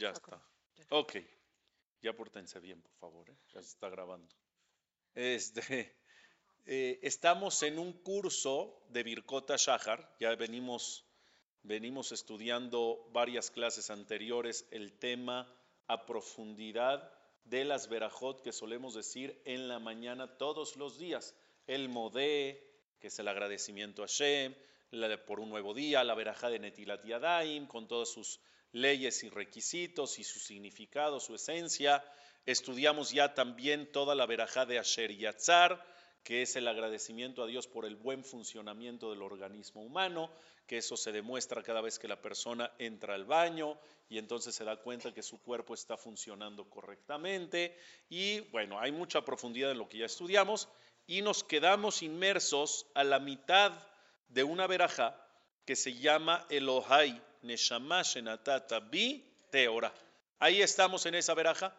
Ya está. Ok. Ya pórtense bien, por favor. ¿eh? Ya se está grabando. Este, eh, estamos en un curso de Birkota Shahar. Ya venimos, venimos estudiando varias clases anteriores el tema a profundidad de las verajot que solemos decir en la mañana todos los días. El modé, que es el agradecimiento a Shem, por un nuevo día, la verajá de Netilat Yadaim, con todas sus leyes y requisitos y su significado, su esencia. Estudiamos ya también toda la verajá de Asher Yatzar, que es el agradecimiento a Dios por el buen funcionamiento del organismo humano, que eso se demuestra cada vez que la persona entra al baño y entonces se da cuenta que su cuerpo está funcionando correctamente. Y bueno, hay mucha profundidad en lo que ya estudiamos y nos quedamos inmersos a la mitad de una verajá que se llama Elohai Neshama Shenatata Bi Teora. Ahí estamos en esa veraja,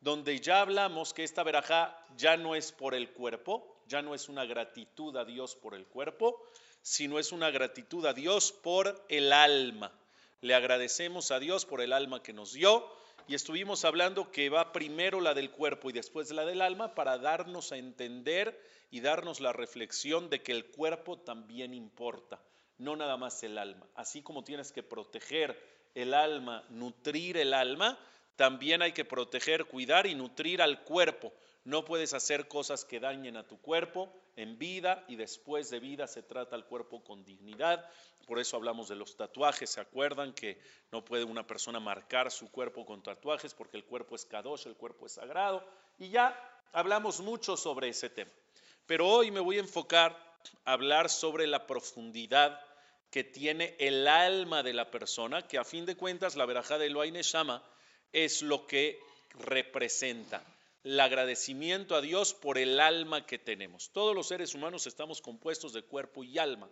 donde ya hablamos que esta veraja ya no es por el cuerpo, ya no es una gratitud a Dios por el cuerpo, sino es una gratitud a Dios por el alma. Le agradecemos a Dios por el alma que nos dio y estuvimos hablando que va primero la del cuerpo y después la del alma para darnos a entender y darnos la reflexión de que el cuerpo también importa no nada más el alma. Así como tienes que proteger el alma, nutrir el alma, también hay que proteger, cuidar y nutrir al cuerpo. No puedes hacer cosas que dañen a tu cuerpo en vida y después de vida se trata al cuerpo con dignidad. Por eso hablamos de los tatuajes. ¿Se acuerdan que no puede una persona marcar su cuerpo con tatuajes porque el cuerpo es kadosh, el cuerpo es sagrado? Y ya hablamos mucho sobre ese tema. Pero hoy me voy a enfocar a hablar sobre la profundidad que tiene el alma de la persona, que a fin de cuentas la verajá de Elohai Neshama es lo que representa el agradecimiento a Dios por el alma que tenemos. Todos los seres humanos estamos compuestos de cuerpo y alma.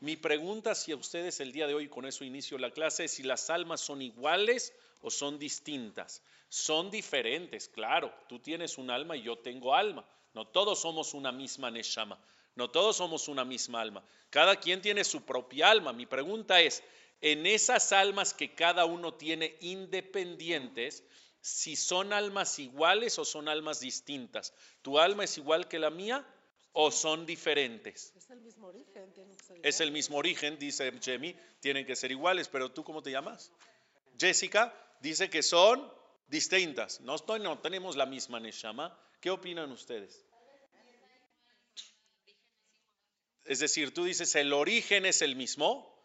Mi pregunta hacia ustedes el día de hoy, con eso inicio la clase, es si las almas son iguales o son distintas. Son diferentes, claro. Tú tienes un alma y yo tengo alma. No todos somos una misma Neshama. No todos somos una misma alma. Cada quien tiene su propia alma. Mi pregunta es, en esas almas que cada uno tiene independientes, si son almas iguales o son almas distintas. ¿Tu alma es igual que la mía o son diferentes? Es el mismo origen. Es el mismo origen, dice Jemmy, tienen que ser iguales, pero ¿tú cómo te llamas? Jessica dice que son distintas. No, estoy, no tenemos la misma Neshama. ¿Qué opinan ustedes? Es decir, tú dices, el origen es el mismo,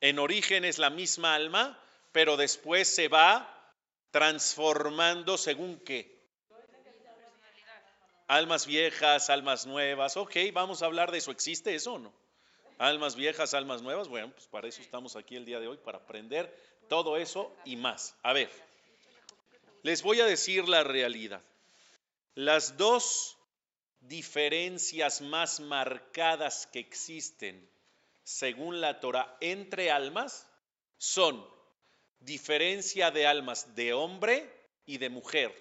en origen es la misma alma, pero después se va transformando según qué. Almas viejas, almas nuevas. Ok, vamos a hablar de eso. ¿Existe eso o no? Almas viejas, almas nuevas. Bueno, pues para eso estamos aquí el día de hoy, para aprender todo eso y más. A ver, les voy a decir la realidad. Las dos diferencias más marcadas que existen según la Torah entre almas son diferencia de almas de hombre y de mujer.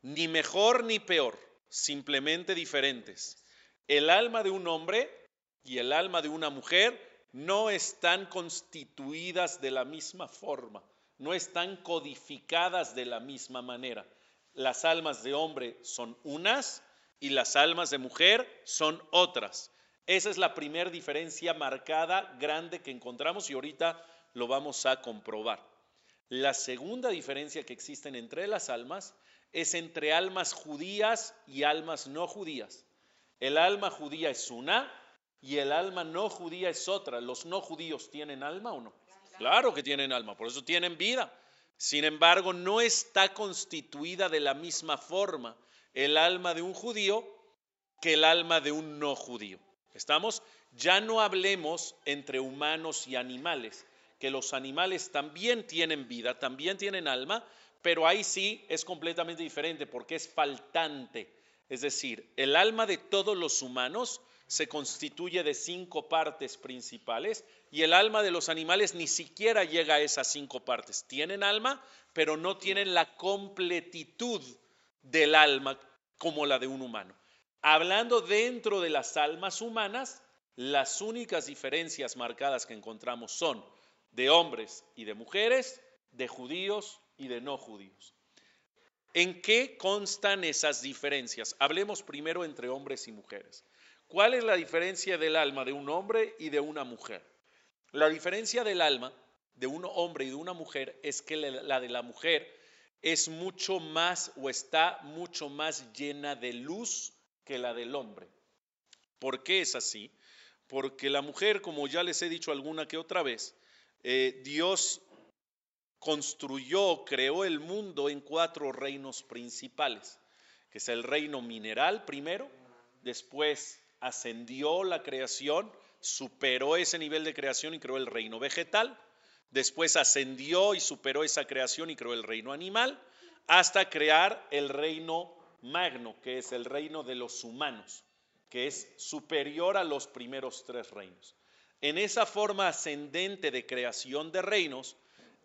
Ni mejor ni peor, simplemente diferentes. El alma de un hombre y el alma de una mujer no están constituidas de la misma forma, no están codificadas de la misma manera. Las almas de hombre son unas y las almas de mujer son otras. Esa es la primera diferencia marcada, grande que encontramos y ahorita lo vamos a comprobar. La segunda diferencia que existen entre las almas es entre almas judías y almas no judías. El alma judía es una y el alma no judía es otra. ¿Los no judíos tienen alma o no? Claro que tienen alma, por eso tienen vida. Sin embargo, no está constituida de la misma forma el alma de un judío que el alma de un no judío. ¿Estamos? Ya no hablemos entre humanos y animales, que los animales también tienen vida, también tienen alma, pero ahí sí es completamente diferente porque es faltante. Es decir, el alma de todos los humanos se constituye de cinco partes principales y el alma de los animales ni siquiera llega a esas cinco partes. Tienen alma, pero no tienen la completitud del alma como la de un humano. Hablando dentro de las almas humanas, las únicas diferencias marcadas que encontramos son de hombres y de mujeres de judíos y de no judíos. ¿En qué constan esas diferencias? Hablemos primero entre hombres y mujeres. ¿Cuál es la diferencia del alma de un hombre y de una mujer? La diferencia del alma de un hombre y de una mujer es que la de la mujer es mucho más o está mucho más llena de luz que la del hombre. ¿Por qué es así? Porque la mujer, como ya les he dicho alguna que otra vez, eh, Dios construyó, creó el mundo en cuatro reinos principales, que es el reino mineral primero, después ascendió la creación, superó ese nivel de creación y creó el reino vegetal, después ascendió y superó esa creación y creó el reino animal, hasta crear el reino magno, que es el reino de los humanos, que es superior a los primeros tres reinos. En esa forma ascendente de creación de reinos,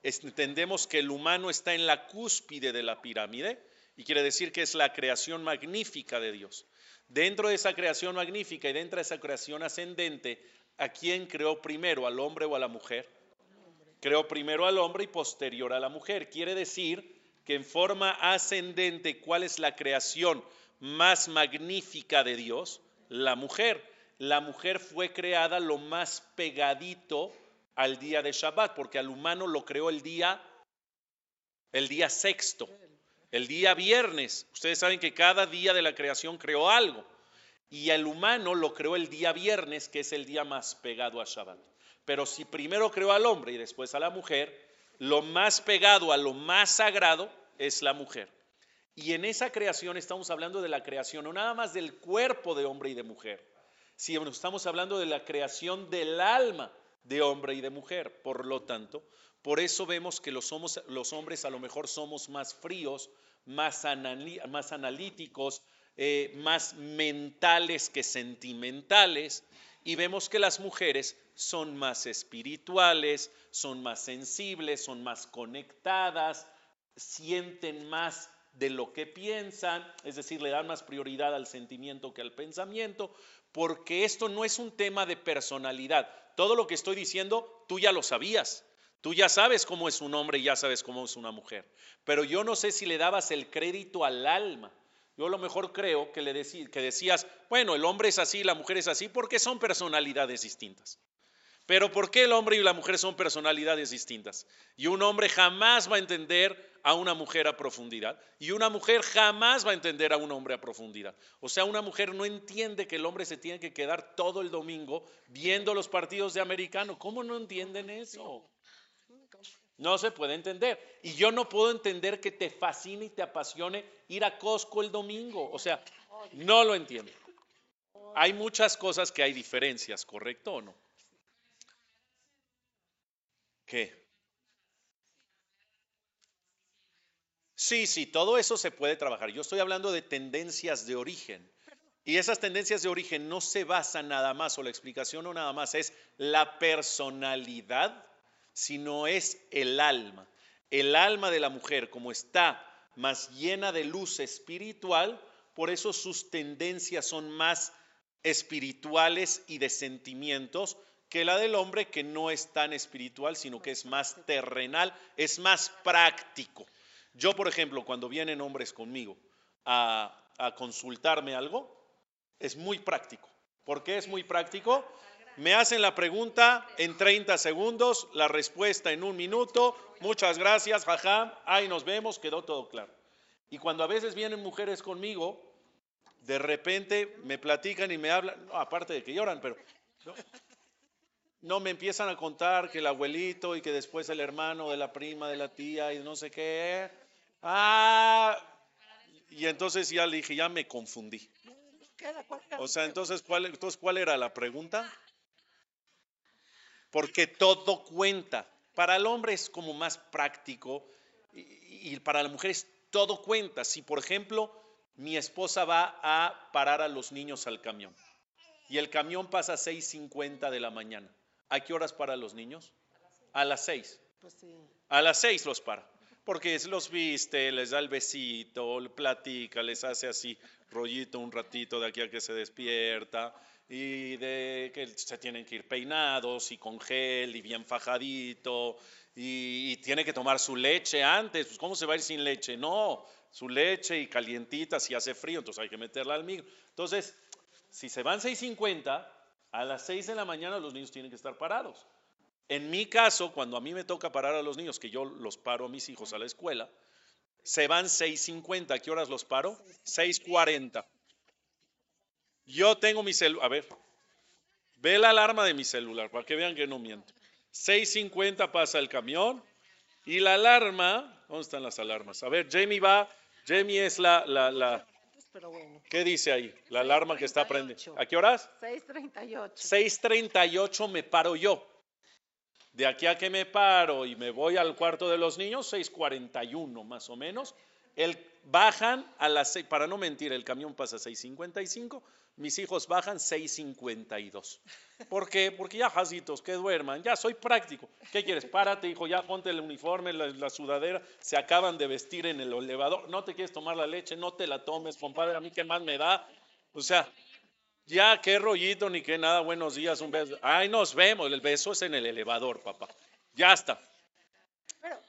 entendemos que el humano está en la cúspide de la pirámide y quiere decir que es la creación magnífica de Dios. Dentro de esa creación magnífica y dentro de esa creación ascendente, ¿a quién creó primero, al hombre o a la mujer? Creó primero al hombre y posterior a la mujer. Quiere decir que en forma ascendente, ¿cuál es la creación más magnífica de Dios? La mujer. La mujer fue creada lo más pegadito al día de Shabbat, porque al humano lo creó el día, el día sexto, el día viernes. Ustedes saben que cada día de la creación creó algo. Y al humano lo creó el día viernes, que es el día más pegado a Shabbat. Pero si primero creó al hombre y después a la mujer, lo más pegado a lo más sagrado es la mujer. Y en esa creación estamos hablando de la creación, no nada más del cuerpo de hombre y de mujer, sino estamos hablando de la creación del alma de hombre y de mujer. Por lo tanto, por eso vemos que los, los hombres a lo mejor somos más fríos, más, más analíticos, eh, más mentales que sentimentales, y vemos que las mujeres son más espirituales, son más sensibles, son más conectadas, sienten más de lo que piensan, es decir, le dan más prioridad al sentimiento que al pensamiento, porque esto no es un tema de personalidad. Todo lo que estoy diciendo, tú ya lo sabías. Tú ya sabes cómo es un hombre y ya sabes cómo es una mujer. Pero yo no sé si le dabas el crédito al alma. Yo a lo mejor creo que, le que decías, bueno, el hombre es así, la mujer es así, porque son personalidades distintas. Pero ¿por qué el hombre y la mujer son personalidades distintas? Y un hombre jamás va a entender a una mujer a profundidad y una mujer jamás va a entender a un hombre a profundidad. O sea, una mujer no entiende que el hombre se tiene que quedar todo el domingo viendo los partidos de americano. ¿Cómo no entienden eso? No se puede entender. Y yo no puedo entender que te fascine y te apasione ir a Costco el domingo. O sea, no lo entiendo. Hay muchas cosas que hay diferencias, ¿correcto o no? ¿Qué? Sí, sí, todo eso se puede trabajar. Yo estoy hablando de tendencias de origen. Y esas tendencias de origen no se basan nada más, o la explicación no nada más es la personalidad, sino es el alma. El alma de la mujer, como está más llena de luz espiritual, por eso sus tendencias son más espirituales y de sentimientos que la del hombre que no es tan espiritual, sino que es más terrenal, es más práctico. Yo, por ejemplo, cuando vienen hombres conmigo a, consultarme algo, es muy práctico. ¿Por qué es muy práctico? Me hacen la pregunta en 30 segundos, la respuesta en un minuto. Muchas gracias, jaja. Ahí nos vemos, quedó todo claro. Y cuando a veces vienen mujeres conmigo, de repente me platican y me hablan, aparte de que lloran, pero no me empiezan a contar que el abuelito y que después el hermano de la prima, de la tía y no sé qué. Ah, y entonces ya le dije, ya me confundí. O sea, entonces ¿cuál, entonces, ¿cuál era la pregunta? Porque todo cuenta. Para el hombre es como más práctico y, y para la mujer es todo cuenta. Si, por ejemplo, mi esposa va a parar a los niños al camión y el camión pasa a 6.50 de la mañana, ¿a qué horas para los niños? A las 6. Pues a las 6 los para porque los viste, les da el besito, platica, les hace así rollito un ratito de aquí a que se despierta y de que se tienen que ir peinados y con gel y bien fajadito y, y tiene que tomar su leche antes. Pues, ¿Cómo se va a ir sin leche? No, su leche y calientita si hace frío, entonces hay que meterla al micro. Entonces, si se van 6.50, a las 6 de la mañana los niños tienen que estar parados. En mi caso, cuando a mí me toca parar a los niños, que yo los paro a mis hijos a la escuela, se van 6.50. ¿A qué horas los paro? 6.40. Yo tengo mi celular. A ver, ve la alarma de mi celular para que vean que no miento. 6.50 pasa el camión y la alarma. ¿Dónde están las alarmas? A ver, Jamie va. Jamie es la. la, la Pero bueno, ¿Qué dice ahí? La alarma que está prendiendo. ¿A qué horas? 6.38. 6.38 me paro yo. De aquí a que me paro y me voy al cuarto de los niños, 6.41 más o menos. El, bajan a las 6, para no mentir, el camión pasa a 6.55, mis hijos bajan 6.52. ¿Por qué? Porque ya jazitos, que duerman, ya soy práctico. ¿Qué quieres? Párate, hijo, ya ponte el uniforme, la, la sudadera, se acaban de vestir en el elevador, no te quieres tomar la leche, no te la tomes, compadre, a mí qué más me da. O sea, ya, qué rollito ni qué nada, buenos días, un beso. Ay, nos vemos, el beso es en el elevador, papá. Ya está. Pero,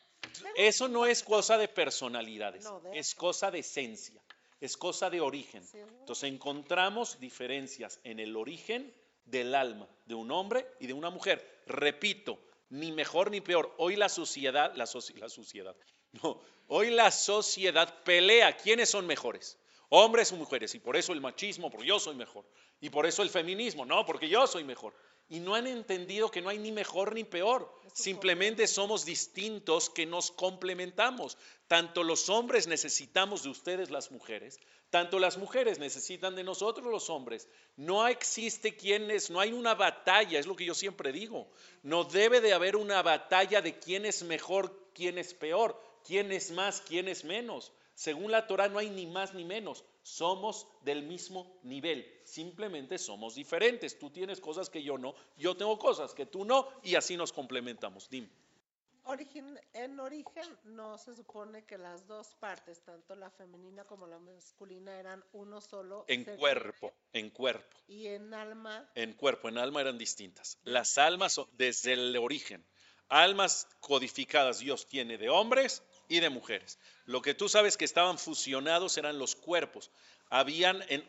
Eso no es cosa de personalidades, es cosa de esencia, es cosa de origen. Entonces encontramos diferencias en el origen del alma de un hombre y de una mujer. Repito, ni mejor ni peor. Hoy la sociedad, la, soci- la sociedad, no, hoy la sociedad pelea quiénes son mejores, hombres o mujeres, y por eso el machismo, porque yo soy mejor, y por eso el feminismo, no, porque yo soy mejor. Y no han entendido que no hay ni mejor ni peor, simplemente somos distintos que nos complementamos. Tanto los hombres necesitamos de ustedes las mujeres, tanto las mujeres necesitan de nosotros los hombres. No existe quienes, no hay una batalla, es lo que yo siempre digo. No debe de haber una batalla de quién es mejor, quién es peor, quién es más, quién es menos. Según la Torah no hay ni más ni menos. Somos del mismo nivel. Simplemente somos diferentes. Tú tienes cosas que yo no, yo tengo cosas que tú no y así nos complementamos. Origen, en origen no se supone que las dos partes, tanto la femenina como la masculina, eran uno solo. En cuerpo, en cuerpo. Y en alma, en cuerpo, en alma eran distintas. Las almas son desde el origen. Almas codificadas Dios tiene de hombres y de mujeres. Lo que tú sabes que estaban fusionados eran los cuerpos. Habían en,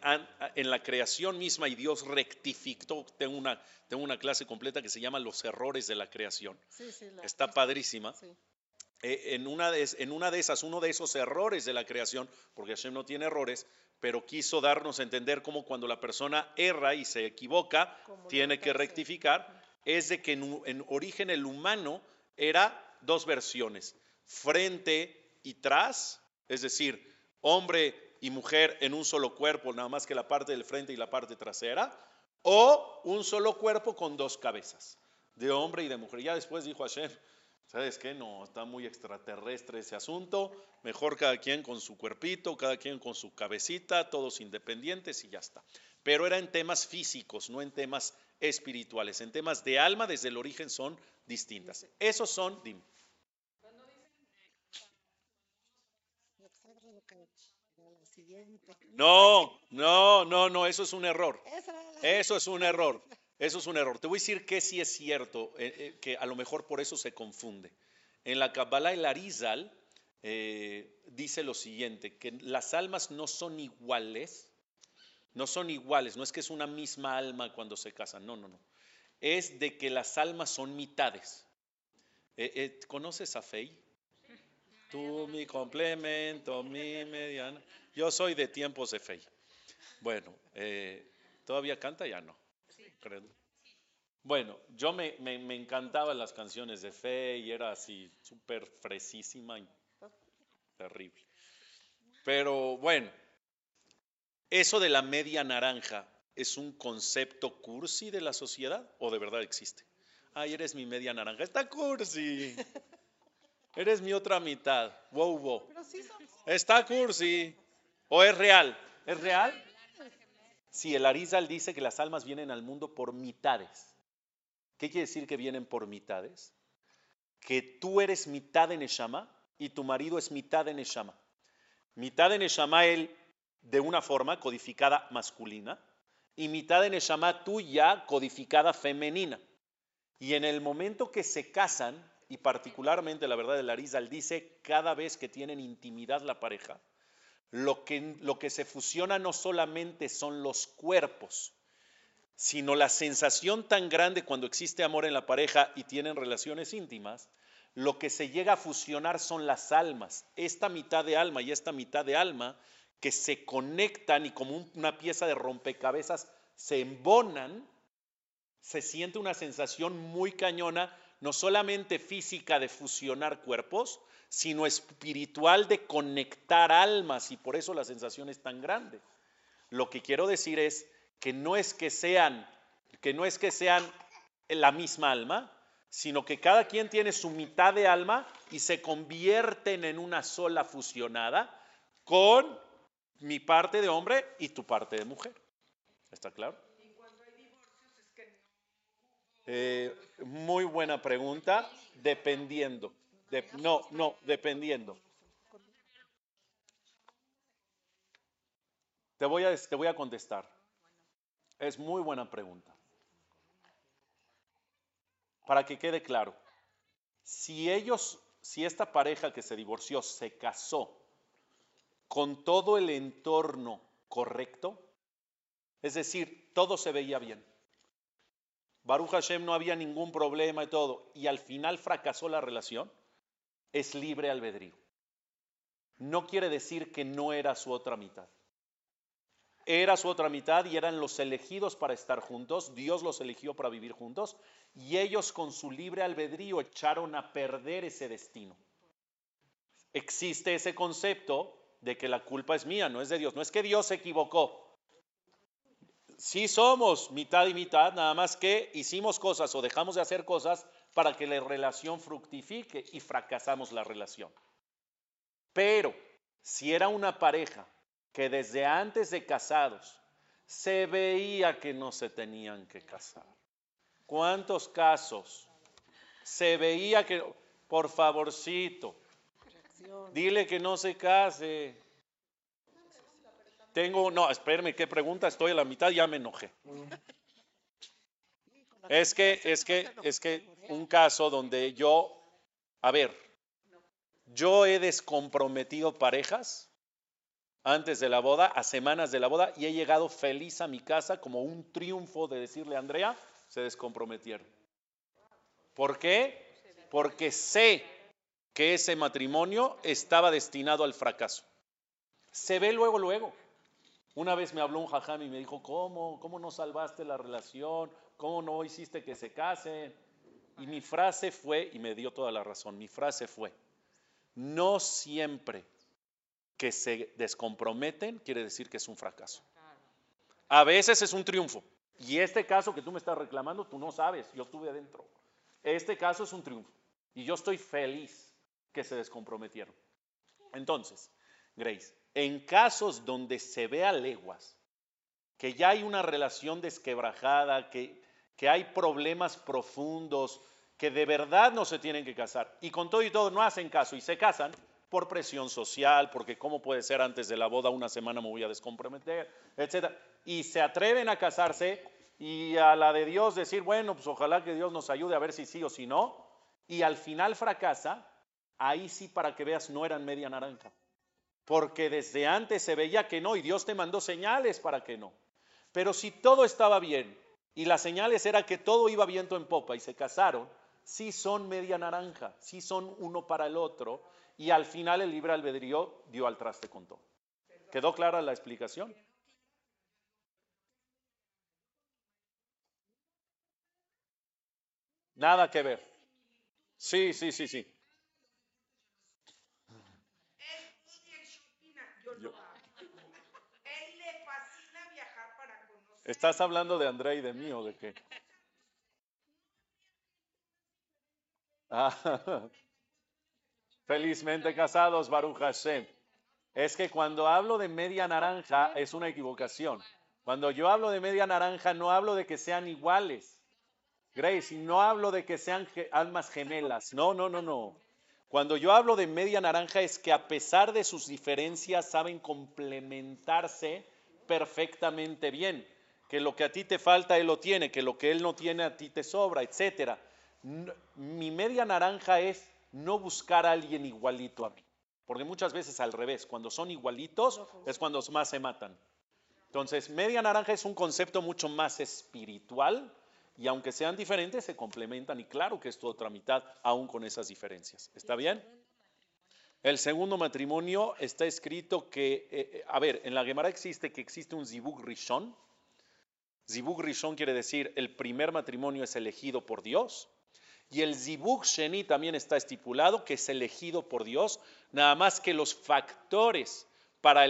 en la creación misma y Dios rectificó. Tengo una, tengo una clase completa que se llama Los errores de la creación. sí, sí. la- Está padrísima. Sí. Eh, en, una de, en una de esas, uno de esos errores de la creación, porque Hashem no tiene errores, pero quiso darnos a entender cómo cuando la persona erra y se equivoca, tiene que rectificar, es de que en origen el humano era dos versiones, frente y tras, es decir, hombre y mujer en un solo cuerpo, nada más que la parte del frente y la parte trasera, o un solo cuerpo con dos cabezas, de hombre y de mujer. Ya después dijo Hashem, ¿sabes qué? No, está muy extraterrestre ese asunto, mejor cada quien con su cuerpito, cada quien con su cabecita, todos independientes y ya está. Pero era en temas físicos, no en temas espirituales. En temas de alma, desde el origen son distintas. Esos son. Exacto, lo que era la siguiente. No, no, no, no, eso es un error. Eso es un error. Eso es un error. Te voy a decir que sí es cierto, eh, eh, que a lo mejor por eso se confunde. En la Kabbalah el Arizal eh, dice lo siguiente, que las almas no son iguales, no son iguales, no es que es una misma alma cuando se casan, no, no, no. Es de que las almas son mitades. ¿Conoces a Fey? Tú mi complemento, mi mediana. Yo soy de tiempos de Fey. Bueno, eh, ¿todavía canta? Ya no. creo. Bueno, yo me, me, me encantaban las canciones de Fe y era así súper fresísima y terrible. Pero bueno, ¿eso de la media naranja es un concepto cursi de la sociedad o de verdad existe? Ay, eres mi media naranja. Está cursi. Eres mi otra mitad. Wow, wow. Pero sí son Está cursi. ¿O es real? ¿Es real? Sí, el Arizal dice que las almas vienen al mundo por mitades. ¿Qué quiere decir que vienen por mitades? Que tú eres mitad de Neshama y tu marido es mitad de Neshama. Mitad de Neshama él de una forma codificada masculina y mitad de Neshama tuya codificada femenina. Y en el momento que se casan, y particularmente la verdad de Larizal dice cada vez que tienen intimidad la pareja, lo que, lo que se fusiona no solamente son los cuerpos, sino la sensación tan grande cuando existe amor en la pareja y tienen relaciones íntimas, lo que se llega a fusionar son las almas, esta mitad de alma y esta mitad de alma que se conectan y como una pieza de rompecabezas se embonan, se siente una sensación muy cañona, no solamente física de fusionar cuerpos, sino espiritual de conectar almas y por eso la sensación es tan grande. Lo que quiero decir es que no es que sean que no es que sean la misma alma, sino que cada quien tiene su mitad de alma y se convierten en una sola fusionada con mi parte de hombre y tu parte de mujer. ¿Está claro? Eh, muy buena pregunta, dependiendo. no, no, dependiendo. Te voy, a, te voy a contestar. Es muy buena pregunta. Para que quede claro, si ellos, si esta pareja que se divorció se casó con todo el entorno correcto, es decir, todo se veía bien. Baruch Hashem no había ningún problema y todo, y al final fracasó la relación, es libre albedrío. No quiere decir que no era su otra mitad era su otra mitad y eran los elegidos para estar juntos, Dios los eligió para vivir juntos y ellos con su libre albedrío echaron a perder ese destino. Existe ese concepto de que la culpa es mía, no es de Dios, no es que Dios se equivocó. Sí somos mitad y mitad, nada más que hicimos cosas o dejamos de hacer cosas para que la relación fructifique y fracasamos la relación. Pero si era una pareja que desde antes de casados se veía que no se tenían que casar. ¿Cuántos casos se veía que, por favorcito, dile que no se case? Tengo, no, espérame, ¿qué pregunta? Estoy a la mitad, ya me enojé. Es que, es que, es que un caso donde yo, a ver, yo he descomprometido parejas antes de la boda, a semanas de la boda, y he llegado feliz a mi casa como un triunfo de decirle a Andrea, se descomprometieron. ¿Por qué? Porque sé que ese matrimonio estaba destinado al fracaso. Se ve luego, luego. Una vez me habló un jajam y me dijo, ¿cómo? ¿Cómo no salvaste la relación? ¿Cómo no hiciste que se casen? Y mi frase fue, y me dio toda la razón, mi frase fue, no siempre que se descomprometen, quiere decir que es un fracaso. A veces es un triunfo. Y este caso que tú me estás reclamando, tú no sabes, yo estuve adentro. Este caso es un triunfo. Y yo estoy feliz que se descomprometieron. Entonces, Grace, en casos donde se ve a leguas, que ya hay una relación desquebrajada, que, que hay problemas profundos, que de verdad no se tienen que casar, y con todo y todo no hacen caso y se casan, por presión social, porque cómo puede ser antes de la boda una semana me voy a descomprometer, etcétera. Y se atreven a casarse y a la de Dios decir, bueno, pues ojalá que Dios nos ayude a ver si sí o si no. Y al final fracasa, ahí sí para que veas no eran media naranja. Porque desde antes se veía que no y Dios te mandó señales para que no. Pero si todo estaba bien y las señales era que todo iba viento en popa y se casaron, sí son media naranja, sí son uno para el otro y al final el libre albedrío dio al traste con todo. ¿Quedó clara la explicación? Nada que ver. Sí, sí, sí, sí. ¿Estás hablando de André y de mí o de qué? Ah, Felizmente casados, Baruch Hashem. Es que cuando hablo de media naranja es una equivocación. Cuando yo hablo de media naranja no hablo de que sean iguales. Grace, no hablo de que sean almas gemelas. No, no, no, no. Cuando yo hablo de media naranja es que a pesar de sus diferencias saben complementarse perfectamente bien. Que lo que a ti te falta él lo tiene, que lo que él no tiene a ti te sobra, etcétera. mi media naranja es no buscar a alguien igualito a mí. Porque muchas veces al revés, cuando son igualitos es cuando más se matan. Entonces, media naranja es un concepto mucho más espiritual y aunque sean diferentes, se complementan y claro que es tu otra mitad, aún con esas diferencias. ¿Está bien? El segundo matrimonio está escrito que, eh, eh, a ver, en la Gemara existe que existe un zibug rishon. Zibug rishon quiere decir el primer matrimonio es elegido por Dios. Y el zibug sheni también está estipulado que es elegido por Dios, nada más que los factores para,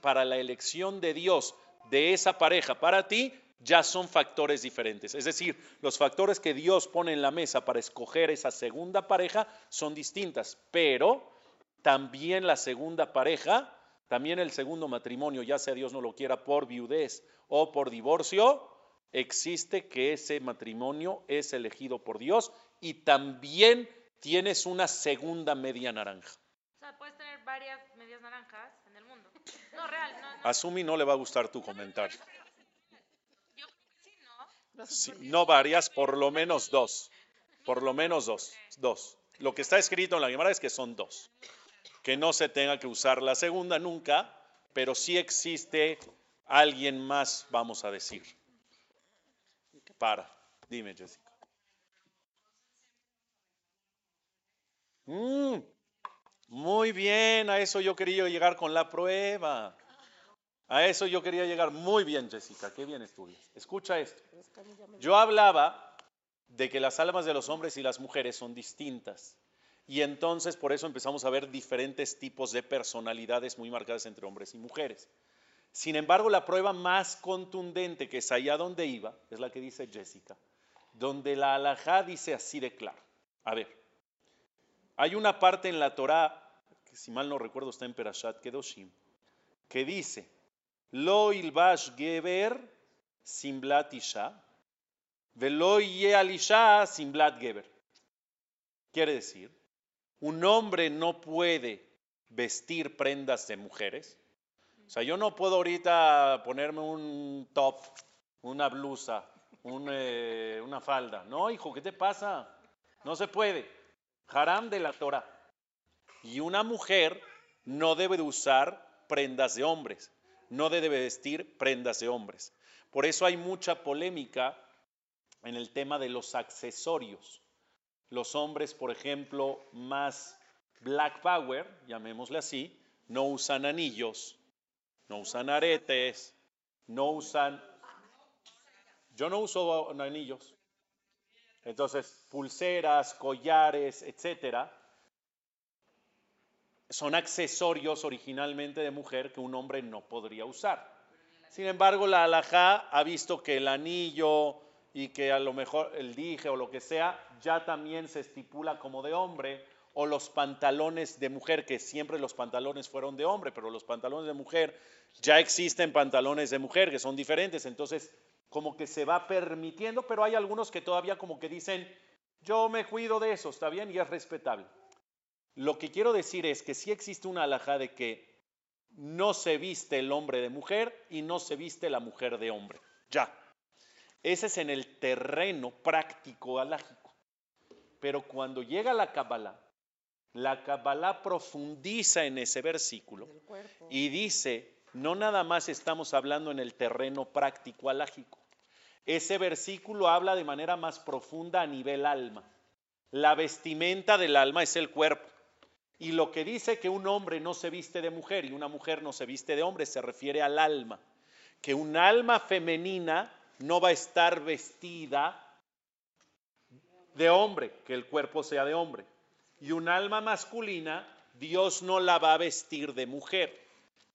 para la elección de Dios de esa pareja para ti ya son factores diferentes. Es decir, los factores que Dios pone en la mesa para escoger esa segunda pareja son distintas, pero también la segunda pareja, también el segundo matrimonio, ya sea Dios no lo quiera por viudez o por divorcio, existe que ese matrimonio es elegido por Dios y también tienes una segunda media naranja. O sea, puedes tener varias medias naranjas en el mundo. No, real, no, no. A Sumi no le va a gustar tu comentario. Yo creo que sí, ¿no? Sí, no varias, por lo menos dos. Por lo menos dos. Dos. Lo que está escrito en la Gemara es que son dos. Que no se tenga que usar la segunda nunca, pero sí existe alguien más, vamos a decir. Para. Dime, Jessica. Mm, muy bien, a eso yo quería llegar con la prueba. A eso yo quería llegar. Muy bien, Jessica, qué bien estudias. Escucha esto. Yo hablaba de que las almas de los hombres y las mujeres son distintas. Y entonces por eso empezamos a ver diferentes tipos de personalidades muy marcadas entre hombres y mujeres. Sin embargo, la prueba más contundente que es allá donde iba, es la que dice Jessica, donde la alajá dice así de claro. A ver, hay una parte en la Torá, que si mal no recuerdo está en Perashat Kedoshim, que dice, Lo ilbash geber simblat isha, velo ye al isha simblat geber. Quiere decir, un hombre no puede vestir prendas de mujeres. O sea, yo no puedo ahorita ponerme un top, una blusa, eh, una falda. No, hijo, ¿qué te pasa? No se puede. Haram de la Torah. Y una mujer no debe de usar prendas de hombres, no debe vestir prendas de hombres. Por eso hay mucha polémica en el tema de los accesorios. Los hombres, por ejemplo, más black power, llamémosle así, no usan anillos, no usan aretes, no usan... Yo no uso anillos. Entonces, pulseras, collares, etcétera, son accesorios originalmente de mujer que un hombre no podría usar. Sin embargo, la alajá ha visto que el anillo y que a lo mejor el dije o lo que sea ya también se estipula como de hombre o los pantalones de mujer, que siempre los pantalones fueron de hombre, pero los pantalones de mujer ya existen pantalones de mujer que son diferentes, entonces como que se va permitiendo, pero hay algunos que todavía como que dicen, yo me cuido de eso, está bien y es respetable. Lo que quiero decir es que sí existe una alhaja de que no se viste el hombre de mujer y no se viste la mujer de hombre. Ya. Ese es en el terreno práctico alágico. Pero cuando llega la Kabbalah, la Kabbalah profundiza en ese versículo y dice, no nada más estamos hablando en el terreno práctico alágico. Ese versículo habla de manera más profunda a nivel alma. La vestimenta del alma es el cuerpo. Y lo que dice que un hombre no se viste de mujer y una mujer no se viste de hombre se refiere al alma. Que un alma femenina no va a estar vestida de hombre, que el cuerpo sea de hombre. Y un alma masculina, Dios no la va a vestir de mujer.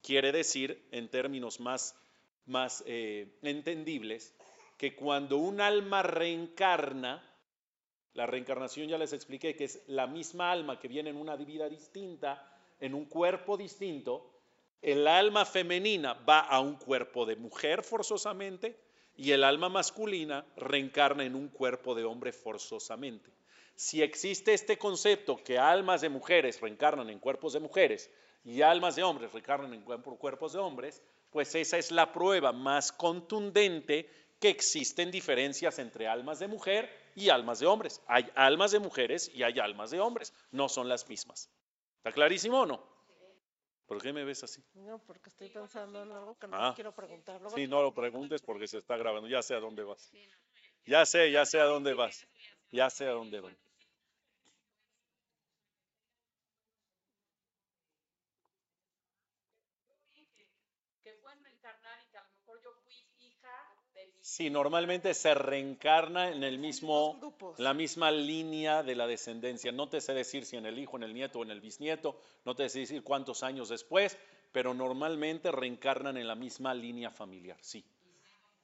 Quiere decir, en términos más, más eh, entendibles, que cuando un alma reencarna, la reencarnación ya les expliqué que es la misma alma que viene en una vida distinta, en un cuerpo distinto, el alma femenina va a un cuerpo de mujer forzosamente y el alma masculina reencarna en un cuerpo de hombre forzosamente. Si existe este concepto que almas de mujeres reencarnan en cuerpos de mujeres y almas de hombres reencarnan en cuerpos de hombres, pues esa es la prueba más contundente que existen diferencias entre almas de mujer y almas de hombres. Hay almas de mujeres y hay almas de hombres. No son las mismas. ¿Está clarísimo o no? ¿Por qué me ves así? No, porque estoy pensando en algo que no Ah. quiero preguntar. Luego Sí, no lo preguntes porque se está grabando. Ya sé a dónde vas. Ya sé, ya sé a dónde vas. Ya sé a dónde vas. que pueden reencarnar y que a lo mejor yo fui hija de mi Sí, normalmente se reencarna en el mismo, la misma línea de la descendencia. No te sé decir si en el hijo, en el nieto o en el bisnieto, no te sé decir cuántos años después, pero normalmente reencarnan en la misma línea familiar, sí.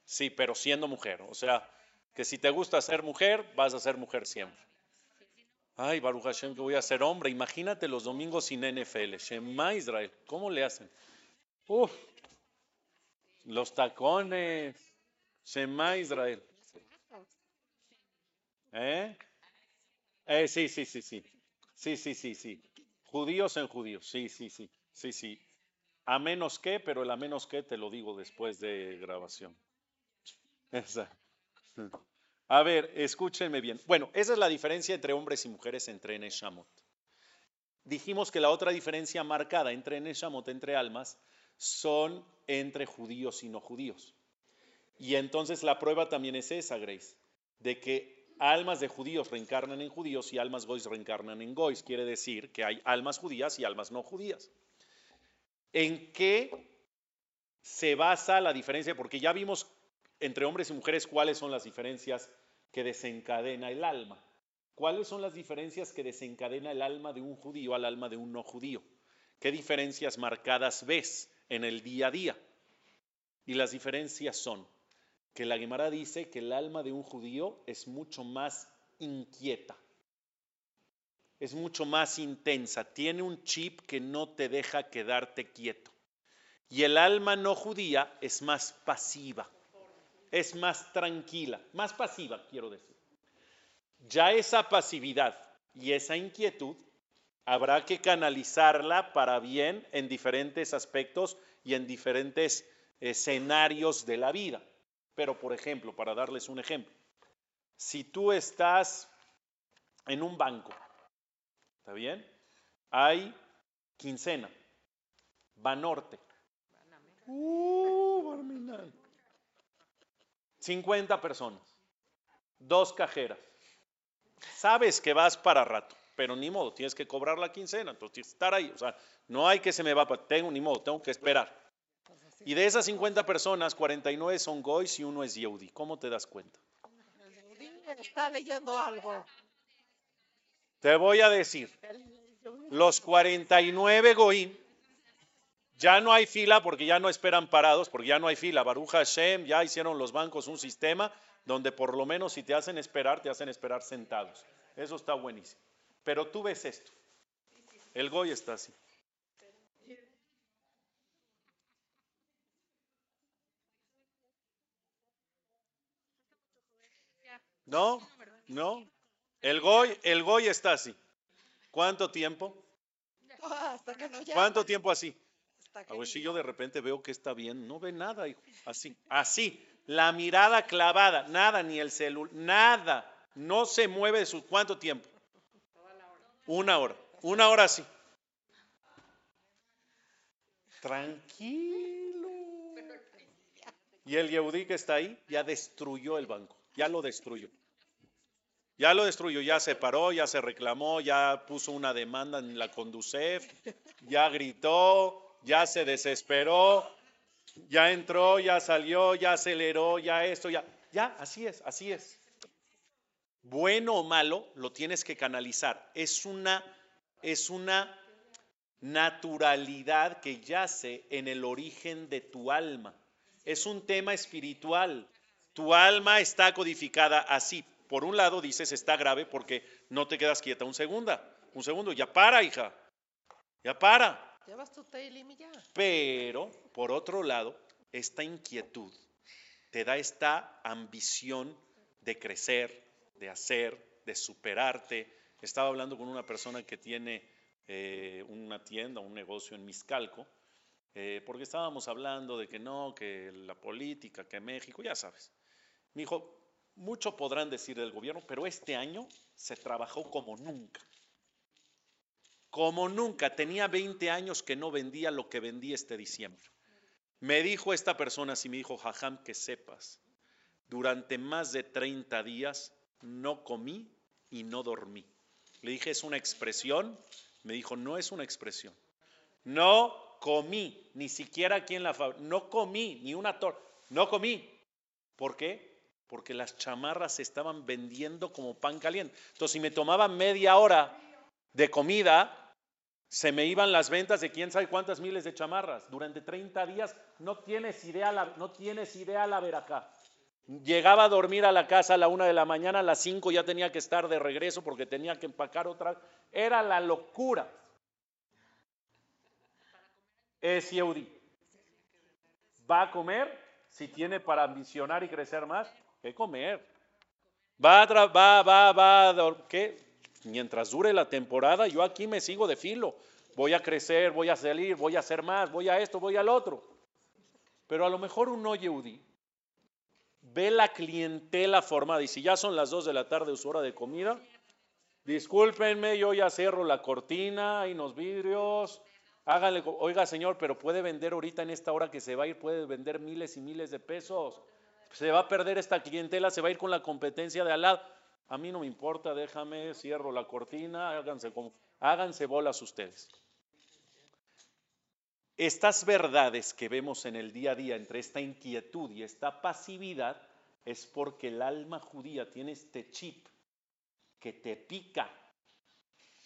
Sí, pero siendo mujer. O sea, que si te gusta ser mujer, vas a ser mujer siempre. Ay, Baruch Hashem, que voy a ser hombre. Imagínate los domingos sin NFL. Shema Israel. ¿Cómo le hacen? Uf, los tacones. Shema Israel. ¿Eh? Eh, sí, sí, sí, sí. Sí, sí, sí, sí. Judíos en judíos. Sí, sí, sí. Sí, sí. A menos que, pero el a menos que te lo digo después de grabación. Esa. A ver, escúchenme bien. Bueno, esa es la diferencia entre hombres y mujeres entre Neshamot. Dijimos que la otra diferencia marcada entre Neshamot, entre almas, son entre judíos y no judíos. Y entonces la prueba también es esa, Grace, de que almas de judíos reencarnan en judíos y almas goys reencarnan en goys. Quiere decir que hay almas judías y almas no judías. ¿En qué se basa la diferencia? Porque ya vimos entre hombres y mujeres cuáles son las diferencias que desencadena el alma. ¿Cuáles son las diferencias que desencadena el alma de un judío al alma de un no judío? ¿Qué diferencias marcadas ves en el día a día? Y las diferencias son que la Gemara dice que el alma de un judío es mucho más inquieta, es mucho más intensa, tiene un chip que no te deja quedarte quieto. Y el alma no judía es más pasiva, es más tranquila, más pasiva, quiero decir. Ya esa pasividad y esa inquietud habrá que canalizarla para bien en diferentes aspectos y en diferentes escenarios de la vida. Pero, por ejemplo, para darles un ejemplo, si tú estás en un banco, ¿está bien? Hay quincena, Banorte. Uh, Barminan. 50 personas, dos cajeras. Sabes que vas para rato, pero ni modo, tienes que cobrar la quincena, entonces tienes que estar ahí. O sea, no hay que se me va, tengo ni modo, tengo que esperar. Y de esas 50 personas, 49 son goys y uno es Yehudi. ¿Cómo te das cuenta? Está leyendo algo. Te voy a decir, El- los 49 goim, ya no hay fila porque ya no esperan parados, porque ya no hay fila. Baruch Hashem, ya hicieron los bancos un sistema donde por lo menos si te hacen esperar, te hacen esperar sentados. Eso está buenísimo. Pero tú ves esto. El goy está así. No, no. El goy, el goy está así. ¿Cuánto tiempo? Hasta que no ¿Cuánto tiempo así? A ver si yo de repente veo que está bien, no ve nada, hijo. Así, así, la mirada clavada, nada, ni el celular, nada, no se mueve de su cuánto tiempo. Una hora, una hora así. Tranquilo. Y el Yehudí que está ahí ya destruyó el banco, ya lo destruyó. Ya lo destruyó, ya se paró, ya se reclamó, ya puso una demanda en la Conducef, ya gritó, ya se desesperó, ya entró, ya salió, ya aceleró, ya esto, ya, ya, así es, así es. Bueno o malo, lo tienes que canalizar. Es una, es una naturalidad que yace en el origen de tu alma. Es un tema espiritual. Tu alma está codificada así. Por un lado dices está grave porque no te quedas quieta un segundo. Un segundo, ya para, hija. Ya para. Llevas tu ya. Pero, por otro lado, esta inquietud te da esta ambición de crecer, de hacer, de superarte. Estaba hablando con una persona que tiene eh, una tienda, un negocio en Miscalco, eh, porque estábamos hablando de que no, que la política, que México, ya sabes. Me dijo, mucho podrán decir del gobierno, pero este año se trabajó como nunca. Como nunca. Tenía 20 años que no vendía lo que vendí este diciembre. Me dijo esta persona, si me dijo, Jajam, que sepas, durante más de 30 días no comí y no dormí. Le dije, ¿es una expresión? Me dijo, no es una expresión. No comí, ni siquiera aquí en la fábrica. No comí, ni una torta. No comí. ¿Por qué? Porque las chamarras se estaban vendiendo como pan caliente. Entonces, si me tomaba media hora de comida, se me iban las ventas de quién sabe cuántas miles de chamarras. Durante 30 días no tienes idea, la, no tienes idea la ver acá. Llegaba a dormir a la casa a la una de la mañana, a las cinco ya tenía que estar de regreso porque tenía que empacar otra. Era la locura. Es Yehudi. ¿Va a comer? Si tiene para ambicionar y crecer más, ¿qué comer? Va va, va, va, ¿qué? Mientras dure la temporada, yo aquí me sigo de filo. Voy a crecer, voy a salir, voy a hacer más, voy a esto, voy al otro. Pero a lo mejor un no Yehudi ve la clientela formada y si ya son las 2 de la tarde, su hora de comida, discúlpenme, yo ya cierro la cortina, hay unos vidrios, háganle, oiga señor, pero puede vender ahorita en esta hora que se va a ir, puede vender miles y miles de pesos. Se va a perder esta clientela, se va a ir con la competencia de al lado. A mí no me importa, déjame, cierro la cortina, háganse, háganse bolas ustedes. Estas verdades que vemos en el día a día entre esta inquietud y esta pasividad es porque el alma judía tiene este chip que te pica,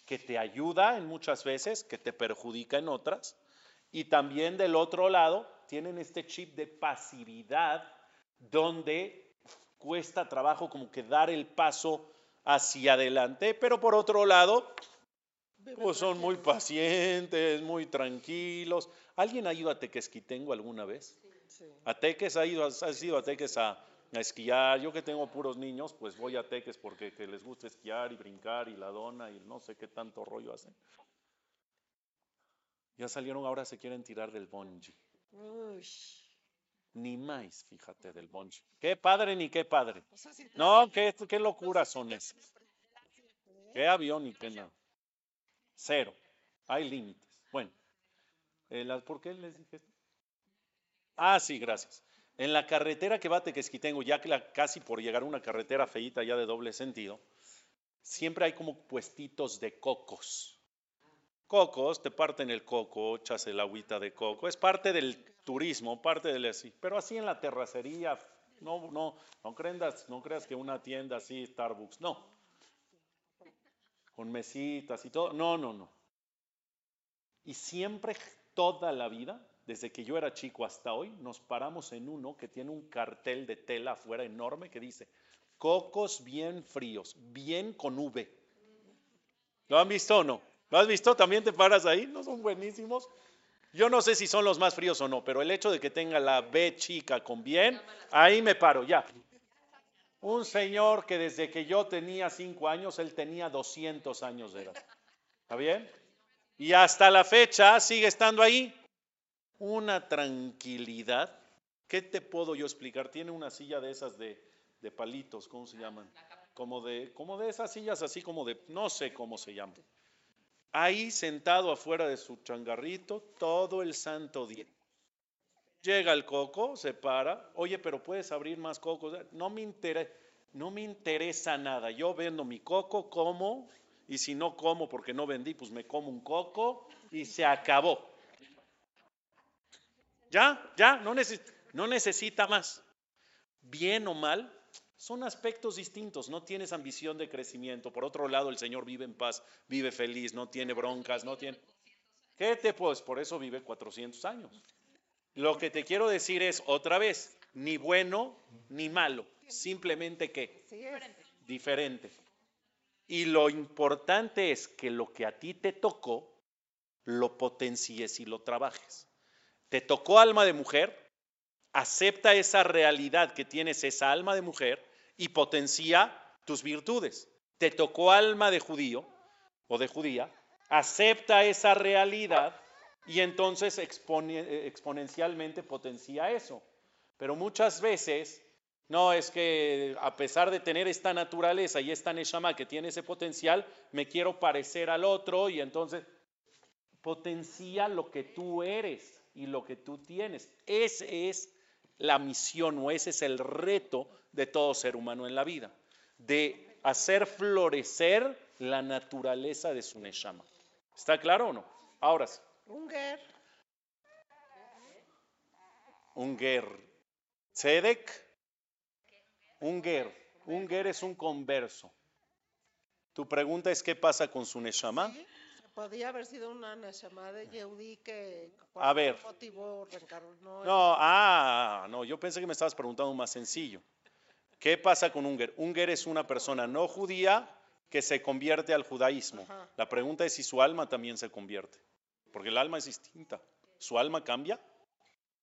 que te ayuda en muchas veces, que te perjudica en otras, y también del otro lado tienen este chip de pasividad donde cuesta trabajo como que dar el paso hacia adelante, pero por otro lado, pues son muy pacientes, muy tranquilos. ¿Alguien ha ido a Tequesquitengo alguna vez? ¿A Teques ha ido, has ido a Teques a, a, esquiar? Yo que tengo puros niños, pues voy a Teques porque que les gusta esquiar y brincar y la dona y no sé qué tanto rollo hacen. Ya salieron, ahora se quieren tirar del bungee. Ni más, fíjate, del bungee. Qué padre ni qué padre. No, qué, qué locuras son esas. Qué avión ni qué nada. Cero. Hay límites. Bueno. Eh, ¿Por qué les dije esto? Ah, sí, gracias. En la carretera que va a Tequesquitengo, ya que la, casi por llegar a una carretera feita ya de doble sentido, siempre hay como puestitos de cocos. Cocos, te parten el coco, echas el agüita de coco. Es parte del turismo, parte del así. Pero así en la terracería, no, no, no creas, no creas que una tienda así, Starbucks, no. Con mesitas y todo. No, no, no. Y siempre toda la vida, desde que yo era chico hasta hoy, nos paramos en uno que tiene un cartel de tela afuera enorme que dice, cocos bien fríos, bien con V. ¿Lo han visto o no? ¿Lo has visto? ¿También te paras ahí? ¿No son buenísimos? Yo no sé si son los más fríos o no, pero el hecho de que tenga la B chica con bien, ahí me paro, ya. Un señor que desde que yo tenía cinco años, él tenía 200 años de edad. ¿Está bien? Y hasta la fecha sigue estando ahí. Una tranquilidad. ¿Qué te puedo yo explicar? Tiene una silla de esas de, palitos, ¿cómo se llaman? Como de, como de esas sillas así como de, no sé cómo se llaman. Ahí sentado afuera de su changarrito todo el santo día. Llega el coco, se para, oye, pero puedes abrir más cocos. No me interesa, no me interesa nada. Yo vendo mi coco, como, y si no como porque no vendí, pues me como un coco y se acabó. Ya, ya, no, no necesita más. Bien o mal, son aspectos distintos. No tienes ambición de crecimiento. Por otro lado, el Señor vive en paz, vive feliz, no tiene broncas, no tiene... ¿Qué te pues? Por eso vive 400 años. Lo que te quiero decir es, otra vez, ni bueno ni malo, simplemente que diferente. Y lo importante es que lo que a ti te tocó, lo potencies y lo trabajes. Te tocó alma de mujer, acepta esa realidad que tienes esa alma de mujer y potencia tus virtudes. Te tocó alma de judío o de judía, acepta esa realidad y entonces exponencialmente potencia eso. Pero muchas veces No, es que a pesar de tener esta naturaleza y esta Neshama que tiene ese potencial, me quiero parecer al otro y entonces potencia lo que tú eres y lo que tú tienes. Esa es la misión o ese es el reto de todo ser humano en la vida, de hacer florecer la naturaleza de su Neshama. ¿Está claro o no? Ahora sí. Un ger, Un ger. Tzedek. Un ger. Un ger es un converso. Tu pregunta es qué pasa con su Neshama. Podría haber sido una Neshama de Yehudi que A ver. motivo reencarnó. en- No, ah, no, yo pensé que me estabas preguntando más sencillo. ¿Qué pasa con un ger? Un ger es una persona no judía que se convierte al judaísmo. Ajá. La pregunta es si su alma también se convierte. Porque el alma es distinta. ¿Su alma cambia?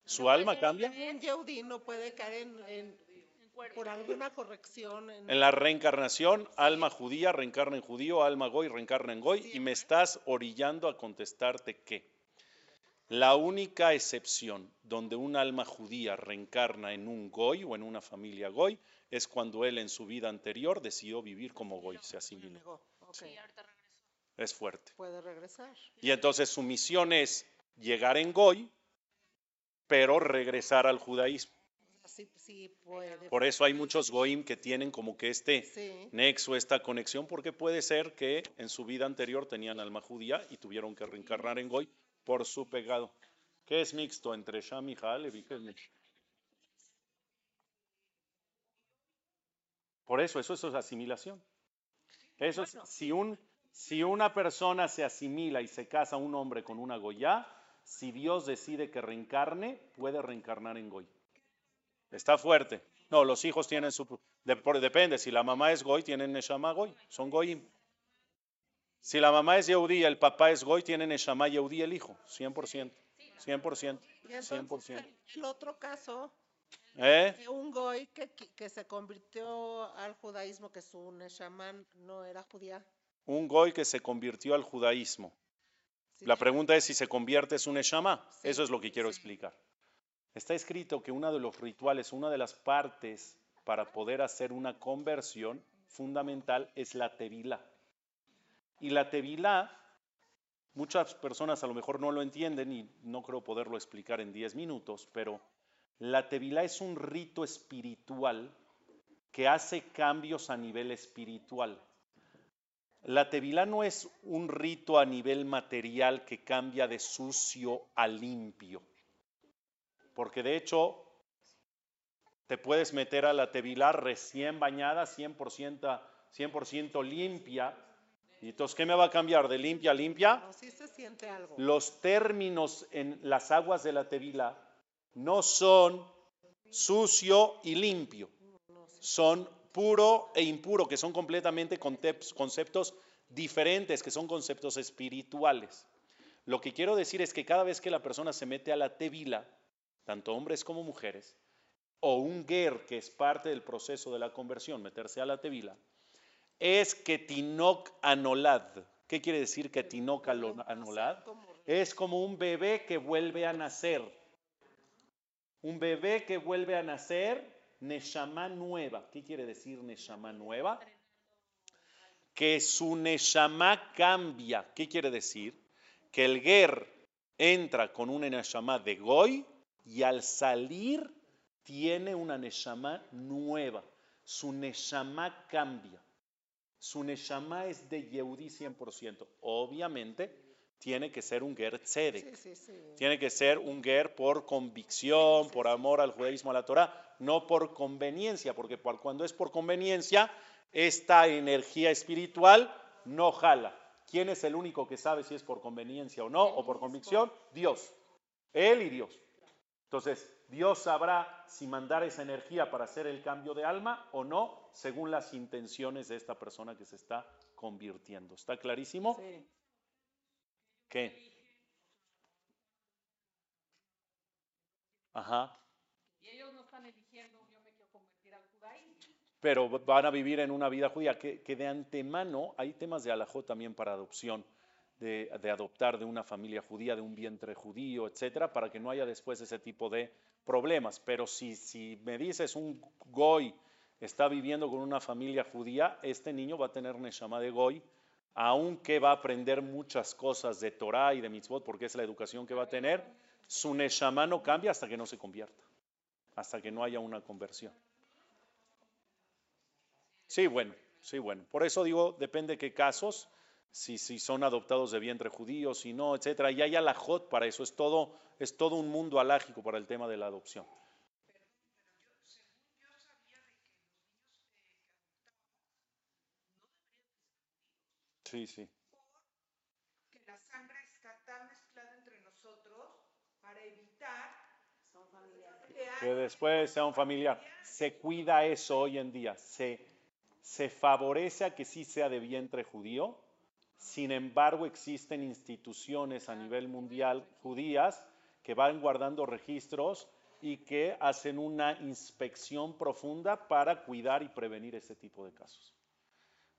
¿Su alma cambia? Un Yehudi no puede caer en, en- por alguna corrección. En, En la reencarnación, alma judía reencarna en judío, alma goy reencarna en goy, y me estás orillando a contestarte que la única excepción donde un alma judía reencarna en un goy o en una familia goy es cuando él en su vida anterior decidió vivir como goy, se asimiló. Es fuerte. puede regresar. Y entonces su misión es llegar en goy, pero regresar al judaísmo. Sí, sí puede. Por eso hay muchos goim que tienen como que este Sí. nexo, esta conexión, porque puede ser que en su vida anterior tenían alma judía y tuvieron que reencarnar en Goy por su pecado. ¿Qué es mixto entre Sham y mixto? Por eso, eso, eso es asimilación. Eso es, si, un, si una persona se asimila y se casa un hombre con una Goya, si Dios decide que reencarne, puede reencarnar en Goy. Está fuerte. No, los hijos tienen su... depende, si la mamá es Goy, tienen Neshama Goy, son Goyim. Si la mamá es Yehudí, el papá es Goy, tienen Neshama Yehudí el hijo, 100%. 100%. Y entonces 100%. el, el otro caso, ¿Eh? un goy que, que- se convirtió al judaísmo, que su Neshama no era judía. Un Goy que se convirtió al judaísmo. Sí, La pregunta es si se convierte es un Neshama. Sí, Eso es lo que quiero explicar. Está escrito que uno de los rituales, una de las partes para poder hacer una conversión fundamental es la tevilá. Y la tevilá, muchas personas a lo mejor no lo entienden y no creo poderlo explicar en 10 minutos, pero la tevilá es un rito espiritual que hace cambios a nivel espiritual. La tevilá no es un rito a nivel material que cambia de sucio a limpio. Porque de hecho, te puedes meter a la tevilá recién bañada, 100%, 100% limpia. Y entonces, ¿qué me va a cambiar de limpia a limpia? No, sí se siente algo. Los términos en las aguas de la tevilá no son sucio y limpio son puro e impuro, que son completamente conceptos diferentes, que son conceptos espirituales. Lo que quiero decir es que cada vez que la persona se mete a la tevila, tanto hombres como mujeres, o un ger, que es parte del proceso de la conversión, meterse a la tevila, es que tinok anolad. ¿Qué quiere decir que tinok alo- anolad? Es como un bebé que vuelve a nacer. Un bebé que vuelve a nacer, Neshama nueva. ¿Qué quiere decir Neshama nueva? Que su Neshama cambia. ¿Qué quiere decir? Que el Ger entra con una Neshama de Goy y al salir tiene una Neshama nueva. Su Neshama cambia. Su Neshama es de Yehudi 100%. Obviamente tiene que ser un Ger Tzedek. Sí, sí, sí. Tiene que ser un ger por convicción, por amor al judaísmo, a la Torah, no por conveniencia, porque por- cuando es por conveniencia, esta energía espiritual no jala. ¿Quién es el único que sabe si es por conveniencia o no, o por convicción? Dios. Él y Dios. Entonces, Dios sabrá si mandar esa energía para hacer el cambio de alma o no, según las intenciones de esta persona que se está convirtiendo. ¿Está clarísimo? Sí. ¿Qué? Ajá. Y ellos no están eligiendo, yo me quiero convertir al judaísmo. pero van a vivir en una vida judía, que, que de antemano hay temas de alajó también para adopción. De, de adoptar de una familia judía, de un vientre judío, etcétera, para que no haya después ese tipo de problemas. Pero si, si me dices un goy está viviendo con una familia judía, este niño va a tener Neshama de goy, aunque va a aprender muchas cosas de Torah y de mitzvot, porque es la educación que va a tener, su Neshama no cambia hasta que no se convierta, hasta que no haya una conversión. Sí, bueno, sí, bueno. Por eso digo, depende qué casos, si, si son adoptados de vientre judío, si no, etcétera. Y hay alajot para eso, es todo, es todo un mundo alágico para el tema de la adopción. Sí, sí. que la sangre está tan mezclada entre nosotros para evitar que después sea un familiar. Se cuida eso hoy en día. Se, se favorece a que sí sea de vientre judío. Sin embargo, existen instituciones a nivel mundial judías que van guardando registros y que hacen una inspección profunda para cuidar y prevenir ese tipo de casos.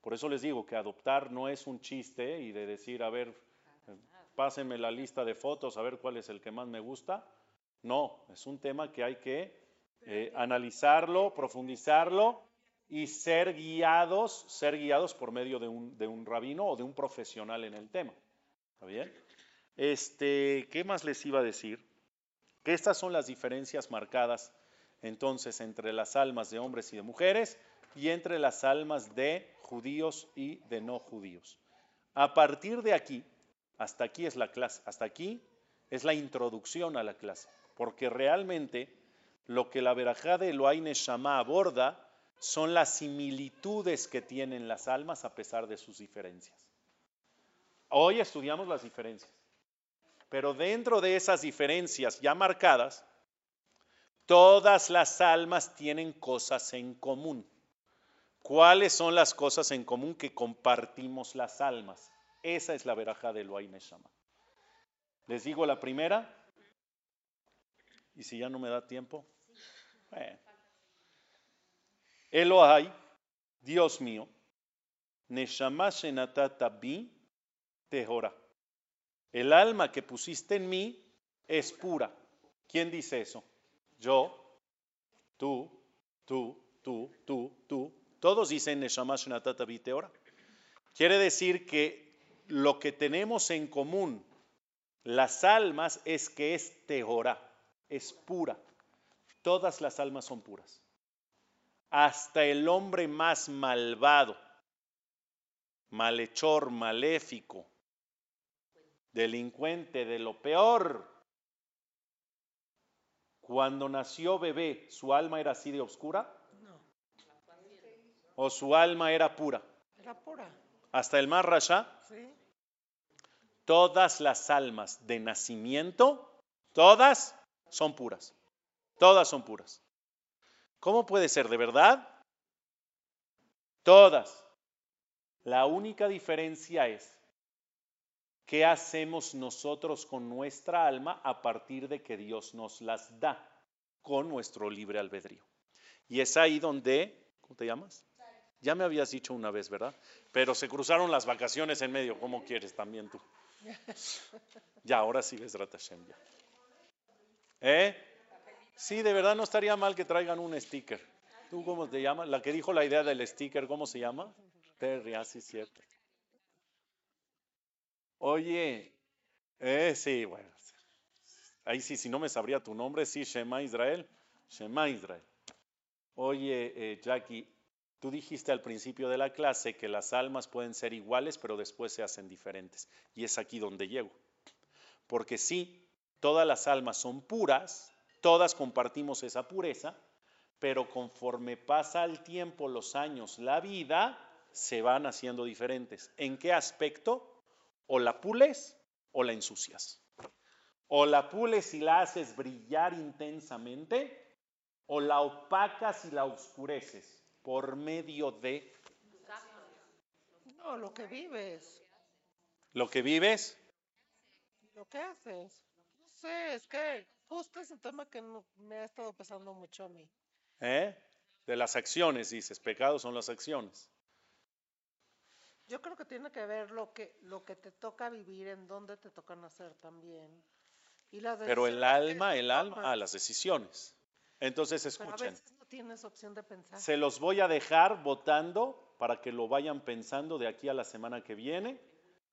Por eso les digo que adoptar no es un chiste y de decir, a ver, pásenme la lista de fotos, a ver cuál es el que más me gusta. No, es un tema que hay que eh, analizarlo, profundizarlo y ser guiados, ser guiados por medio de un, de un rabino o de un profesional en el tema. ¿Está bien? Este, ¿qué más les iba a decir? Que estas son las diferencias marcadas entonces entre las almas de hombres y de mujeres y entre las almas de judíos y de no judíos. A partir de aquí, hasta aquí es la clase, hasta aquí es la introducción a la clase, porque realmente lo que la verajá de Elohai Neshama aborda son las similitudes que tienen las almas a pesar de sus diferencias. Hoy estudiamos las diferencias, pero dentro de esas diferencias ya marcadas, todas las almas tienen cosas en común. ¿Cuáles son las cosas en común que compartimos las almas? Esa es la veraja de Elohai Neshama. Les digo la primera, y si ya no me da tiempo, bueno. Elohai, Dios mío, Neshama Shenatata bi Tehora. El alma que pusiste en mí es pura. ¿Quién dice eso? Yo, tú, tú, tú, tú, tú. Todos dicen Neshama Shenatata bi Tehora. Quiere decir que lo que tenemos en común las almas es que es Tehora, es pura. Todas las almas son puras. Hasta el hombre más malvado, malhechor, maléfico, delincuente de lo peor. Cuando nació bebé, ¿su alma era así de oscura? No, ¿O su alma era pura? era pura. Hasta el más rasha, ¿Sí? todas las almas de nacimiento, todas son puras. Todas son puras. ¿Cómo puede ser? ¿De verdad? Todas. La única diferencia es qué hacemos nosotros con nuestra alma a partir de que Dios nos las da con nuestro libre albedrío. Y es ahí donde, ¿cómo te llamas? Ya me habías dicho una vez, ¿verdad? Pero se cruzaron las vacaciones en medio. ¿Cómo quieres también tú? Ya, ahora sí ves ya. ¿Eh? Sí, de verdad no estaría mal que traigan un sticker. ¿Tú cómo te llamas? La que dijo la idea del sticker, ¿cómo se llama? Terry, así cierto. Oye, eh, sí, bueno. Ahí sí, si no me sabría tu nombre, sí, Shema Israel. Shema Israel. Oye, eh, Jackie, tú dijiste al principio de la clase que las almas pueden ser iguales, pero después se hacen diferentes. Y es aquí donde llego. Porque sí, todas las almas son puras, todas compartimos esa pureza, pero conforme pasa el tiempo, los años, la vida, se van haciendo diferentes. ¿En qué aspecto? O la pules o la ensucias. O la pules y la haces brillar intensamente, o la opacas y la oscureces por medio de No, lo que vives, lo que vives. lo que haces. No sé, es que justo es un tema que me ha estado pesando mucho a mí. ¿eh? De las acciones, dices. Pecados son las acciones. Yo creo que tiene que ver lo que, lo que te toca vivir, en dónde te toca nacer también. Y las Pero el alma, el alma, tomas. ah, las decisiones. Entonces Pero a escuchen, veces no tienes opción de pensar. se los voy a dejar votando para que lo vayan pensando de aquí a la semana que viene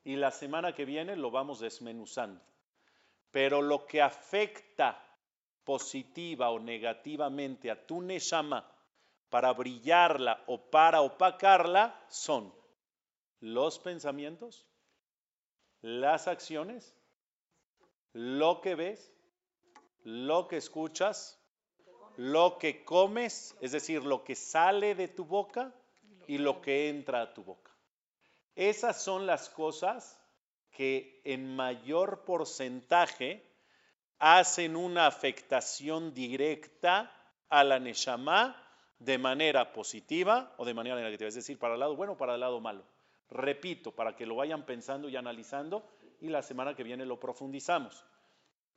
y la semana que viene lo vamos desmenuzando. Pero lo que afecta positiva o negativamente a tu neshama para brillarla o para opacarla son los pensamientos, las acciones, lo que ves, lo que escuchas, lo que comes, es decir, lo que sale de tu boca y lo que entra a tu boca. Esas son las cosas que en mayor porcentaje hacen una afectación directa a la Neshama de manera positiva o de manera negativa, es decir, para el lado bueno o para el lado malo. Repito, para que lo vayan pensando y analizando y la semana que viene lo profundizamos.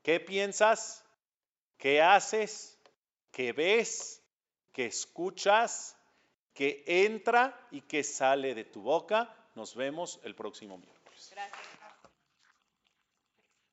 ¿Qué piensas? ¿Qué haces? ¿Qué ves? ¿Qué escuchas? ¿Qué entra y qué sale de tu boca? Nos vemos el próximo miércoles. Gracias.